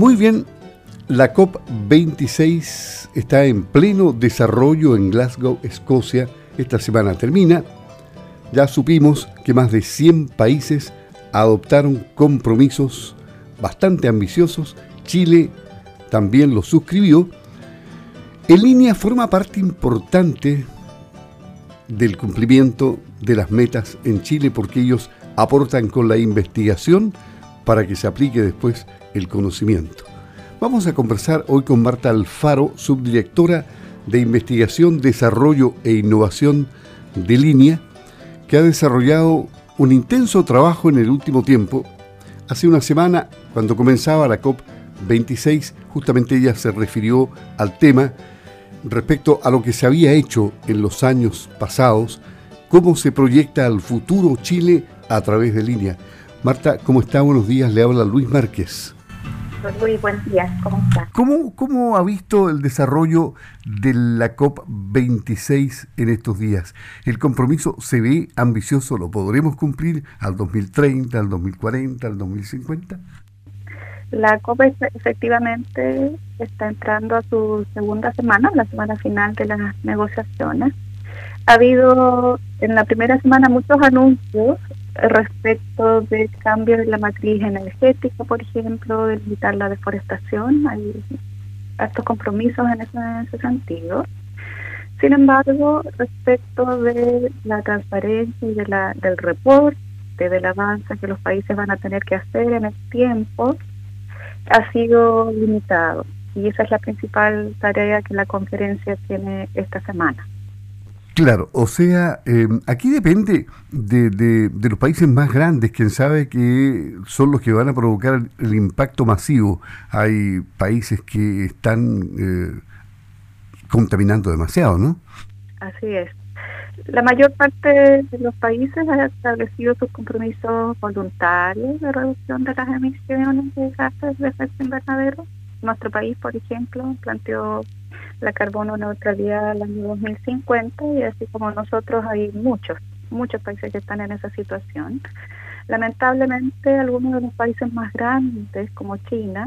Muy bien, la COP26 está en pleno desarrollo en Glasgow, Escocia. Esta semana termina. Ya supimos que más de 100 países adoptaron compromisos bastante ambiciosos. Chile también los suscribió. En línea forma parte importante del cumplimiento de las metas en Chile porque ellos aportan con la investigación para que se aplique después el conocimiento. Vamos a conversar hoy con Marta Alfaro, subdirectora de Investigación, Desarrollo e Innovación de Línea, que ha desarrollado un intenso trabajo en el último tiempo. Hace una semana, cuando comenzaba la COP26, justamente ella se refirió al tema respecto a lo que se había hecho en los años pasados, cómo se proyecta al futuro Chile a través de línea. Marta, ¿cómo está? Buenos días, le habla Luis Márquez. Muy buen día, ¿cómo está? ¿Cómo, ¿Cómo ha visto el desarrollo de la COP26 en estos días? ¿El compromiso se ve ambicioso? ¿Lo podremos cumplir al 2030, al 2040, al 2050? La COP efectivamente está entrando a su segunda semana, la semana final de las negociaciones. Ha habido en la primera semana muchos anuncios respecto del cambio de la matriz energética, por ejemplo, de limitar la deforestación. Hay estos compromisos en ese, sentido. Sin embargo, respecto de la transparencia y de la, del reporte, del avance que los países van a tener que hacer en el tiempo, ha sido limitado. Y esa es la principal tarea que la conferencia tiene esta semana. Claro, o sea, em, aquí depende de, los países más grandes, quien sabe que son los que van a provocar el, impacto masivo. Hay países que están eh, contaminando demasiado, ¿no? Así es. La mayor parte de los países ha establecido sus compromisos voluntarios de reducción de las emisiones de gases de efecto invernadero. Nuestro país, por ejemplo, planteó la carbono neutralidad al año 2050 y así como nosotros hay muchos, muchos países que están en esa situación. Lamentablemente algunos de los países más grandes como China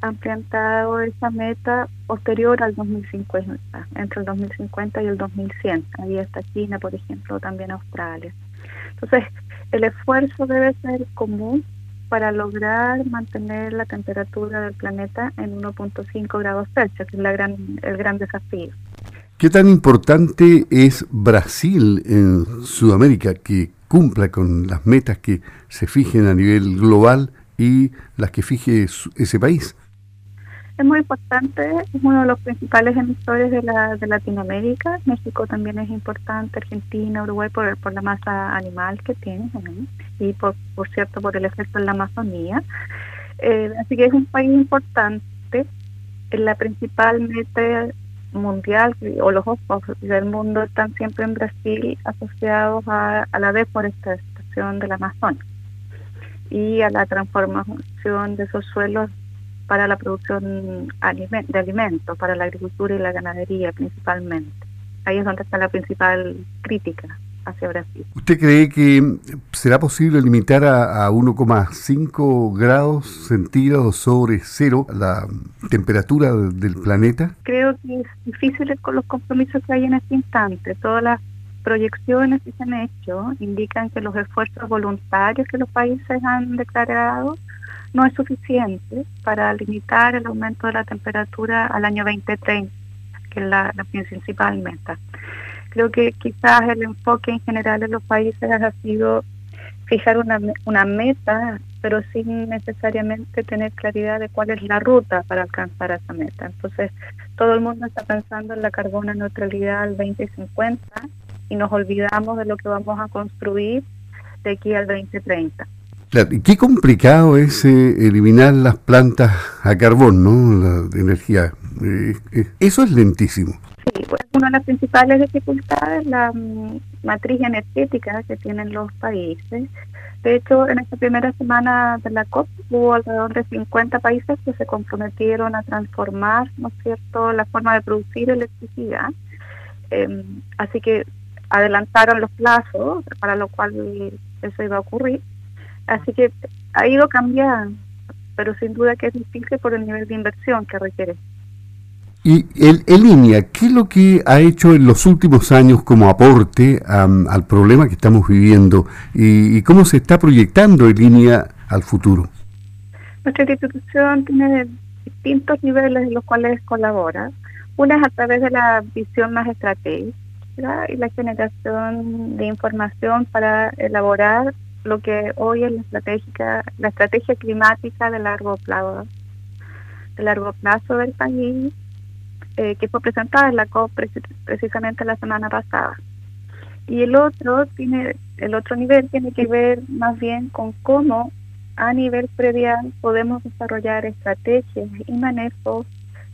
han planteado esa meta posterior al 2050, entre el 2050 y el 2100. Ahí está China, por ejemplo, también Australia. Entonces, el esfuerzo debe ser común para lograr mantener la temperatura del planeta en 1.5 grados Celsius, que es la gran, el gran desafío. ¿Qué tan importante es Brasil en Sudamérica que cumpla con las metas que se fijen a nivel global y las que fije ese país? Es muy importante, es uno de los principales emisores de, la, de Latinoamérica. México también es importante, Argentina, Uruguay por, por la masa animal que tiene y por, por cierto por el efecto en la Amazonía. Eh, así que es un país importante. La principal meta mundial o los ojos del mundo están siempre en Brasil asociados a, a la deforestación del Amazonas y a la transformación de esos suelos para la producción de alimentos, para la agricultura y la ganadería principalmente. Ahí es donde está la principal crítica hacia Brasil. ¿Usted cree que será posible limitar a, 1,5 grados centígrados sobre cero la temperatura del planeta? Creo que es difícil con los compromisos que hay en este instante. Todas las proyecciones que se han hecho indican que los esfuerzos voluntarios que los países han declarado no es suficiente para limitar el aumento de la temperatura al año 2030, que es la, principal meta. Creo que quizás el enfoque en general en los países ha sido fijar una, una meta, pero sin necesariamente tener claridad de cuál es la ruta para alcanzar esa meta. Entonces, todo el mundo está pensando en la carbono neutralidad al 2050 y nos olvidamos de lo que vamos a construir de aquí al 2030 qué complicado es eh, eliminar las plantas a carbón, ¿no? La energía. Eh, eh, eso es lentísimo. Sí, pues una de las principales dificultades es la mm, matriz energética que tienen los países. De hecho, en esta primera semana de la COP hubo alrededor de 50 países que se comprometieron a transformar, ¿no es cierto?, la forma de producir electricidad. Em, así que adelantaron los plazos para lo cual eso iba a ocurrir Así que ha ido cambiando. pero sin duda que es difícil por el nivel de inversión que requiere. Y el, línea, ¿qué es lo que ha hecho en los últimos años como aporte al problema que estamos viviendo y, cómo se está proyectando en línea al futuro? Nuestra institución tiene distintos niveles en los cuales colabora. Una es a través de la visión más estratégica y la generación de información para elaborar lo que hoy es la estratégica, la estrategia climática de largo plazo, de largo plazo del país eh, que fue presentada en la COP precisamente la semana pasada. Y el otro tiene el otro nivel tiene que ver más bien con cómo a nivel predial podemos desarrollar estrategias y manejos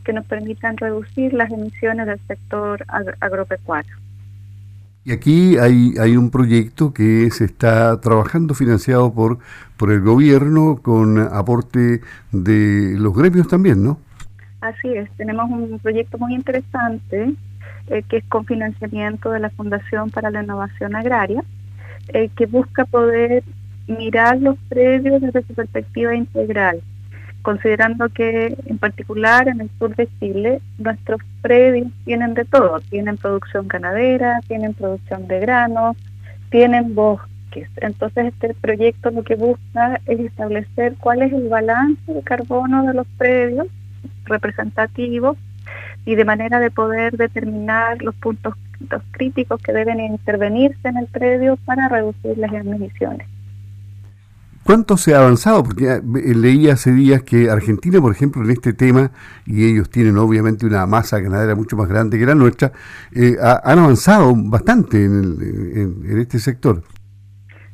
que nos permitan reducir las emisiones del sector agropecuario. Y aquí hay, hay un proyecto que se está trabajando financiado por, por el gobierno con aporte de los gremios también, ¿no? Así es, tenemos un proyecto muy interesante eh, que es con financiamiento de la Fundación para la Innovación Agraria, eh, que busca poder mirar los predios desde su perspectiva integral, considerando que en particular en el sur de Chile nuestros predios tienen de todo, tienen producción ganadera, tienen producción de granos, tienen bosques. Entonces este proyecto lo que busca es establecer cuál es el balance de carbono de los predios representativos y de manera de poder determinar los puntos críticos que deben intervenirse en el predio para reducir las emisiones. ¿Cuánto se ha avanzado? Porque eh, leí hace días que Argentina, por ejemplo, en este tema, y ellos tienen obviamente una masa ganadera mucho más grande que la nuestra, eh, han avanzado bastante en, en este sector.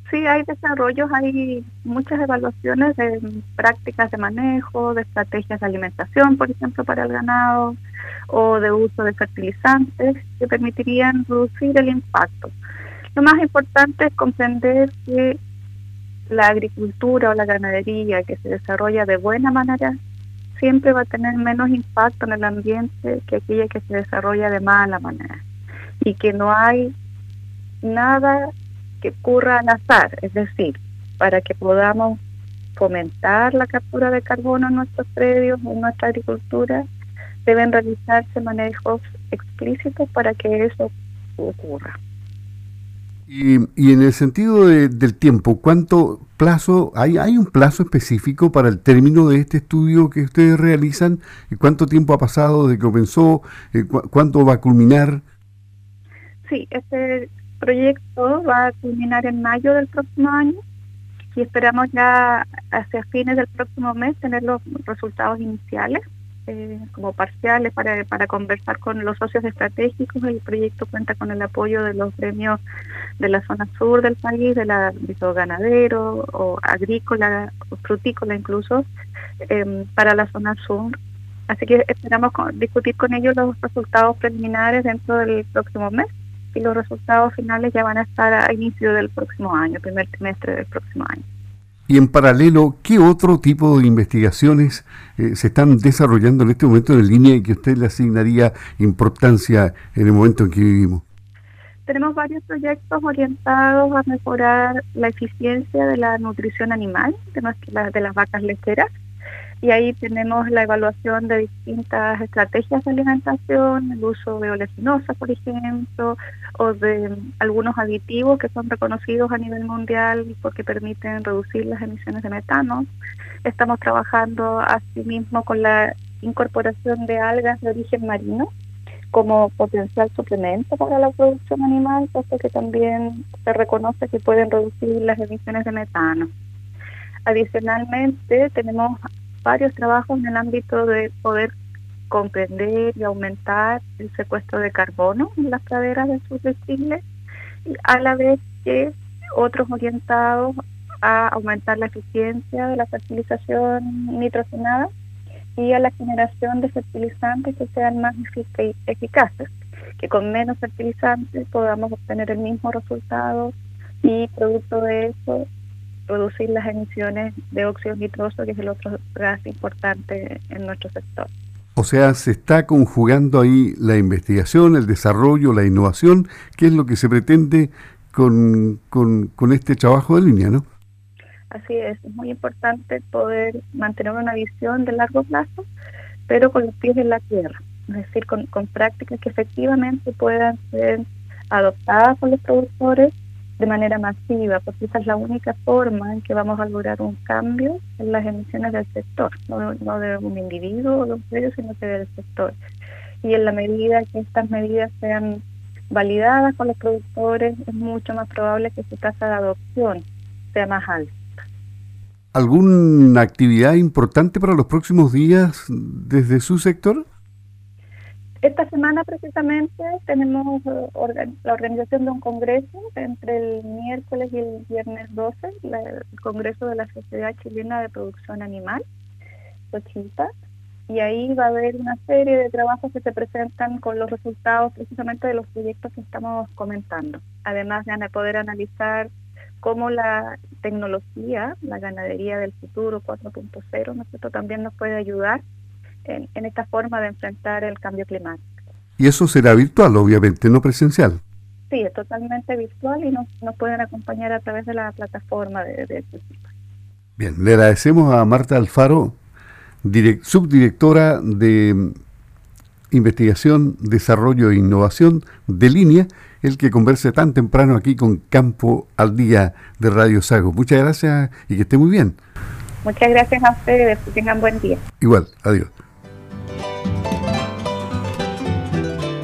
Sí, hay desarrollos, hay muchas evaluaciones de prácticas de manejo, de estrategias de alimentación, por ejemplo, para el ganado, o de uso de fertilizantes que permitirían reducir el impacto. Lo más importante es comprender que la agricultura o la ganadería que se desarrolla de buena manera siempre va a tener menos impacto en el ambiente que aquella que se desarrolla de mala manera y que no hay nada que ocurra al azar, es decir, para que podamos fomentar la captura de carbono en nuestros predios, en nuestra agricultura, deben realizarse manejos explícitos para que eso ocurra. Y, en el sentido del tiempo, ¿cuánto plazo, hay, hay un plazo específico para el término de este estudio que ustedes realizan? ¿Cuánto tiempo ha pasado desde que comenzó? Eh, ¿Cuánto va a culminar? Sí, este proyecto va a culminar en mayo del próximo año y esperamos ya hacia fines del próximo mes tener los resultados iniciales eh, como parciales para, para conversar con los socios estratégicos. El proyecto cuenta con el apoyo de los gremios de la zona sur del país, del ámbito ganadero o agrícola, frutícola incluso, em, para la zona sur. Así que esperamos discutir con ellos los resultados preliminares dentro del próximo mes y los resultados finales ya van a estar a inicio del próximo año, primer trimestre del próximo año. Y en paralelo, ¿qué otro tipo de investigaciones eh, se están desarrollando en este momento en línea y que usted le asignaría importancia en el momento en que vivimos? Tenemos varios proyectos orientados a mejorar la eficiencia de la nutrición animal de, de las vacas lecheras y ahí tenemos la evaluación de distintas estrategias de alimentación, el uso de oleaginosa, por ejemplo, o de algunos aditivos que son reconocidos a nivel mundial porque permiten reducir las emisiones de metano. Estamos trabajando asimismo con la incorporación de algas de origen marino como potencial suplemento para la producción animal, puesto que también se reconoce que pueden reducir las emisiones de metano. Adicionalmente, tenemos varios trabajos en el ámbito de poder comprender y aumentar el secuestro de carbono en las praderas del sur de a la vez que otros orientados a aumentar la eficiencia de la fertilización nitrogenada y a la generación de fertilizantes que sean más eficaces, que con menos fertilizantes podamos obtener el mismo resultado y producto de eso reducir las emisiones de óxido nitroso, que es el otro gas importante en nuestro sector. O sea, se está conjugando ahí la investigación, el desarrollo, la innovación, que es lo que se pretende con, con, este trabajo de línea, ¿no? Así es, es muy importante poder mantener una visión de largo plazo, pero con los pies en la tierra, es decir, con, con prácticas que efectivamente puedan ser adoptadas por los productores de manera masiva, porque esa es la única forma en que vamos a lograr un cambio en las emisiones del sector, no, no de un individuo o de un medio, sino que del sector. Y en la medida que estas medidas sean validadas con los productores, es mucho más probable que su tasa de adopción sea más alta. ¿Alguna actividad importante para los próximos días desde su sector? Esta semana precisamente tenemos eh, la organización de un congreso entre el miércoles y el viernes 12, el Congreso de la Sociedad Chilena de Producción Animal, Sochita, y ahí va a haber una serie de trabajos que se presentan con los resultados precisamente de los proyectos que estamos comentando. Además de poder analizar cómo la tecnología, la ganadería del futuro 4.0, ¿no también nos puede ayudar en, esta forma de enfrentar el cambio climático. Y eso será virtual, obviamente, no presencial. Sí, es totalmente virtual y nos, nos pueden acompañar a través de la plataforma de, de Bien, le agradecemos a Marta Alfaro, subdirectora de Investigación, Desarrollo e Innovación de Línea, el que converse tan temprano aquí con Campo al Día de Radio Sago. Muchas gracias y que esté muy bien. Muchas gracias a ustedes, que tengan buen día. Igual, adiós.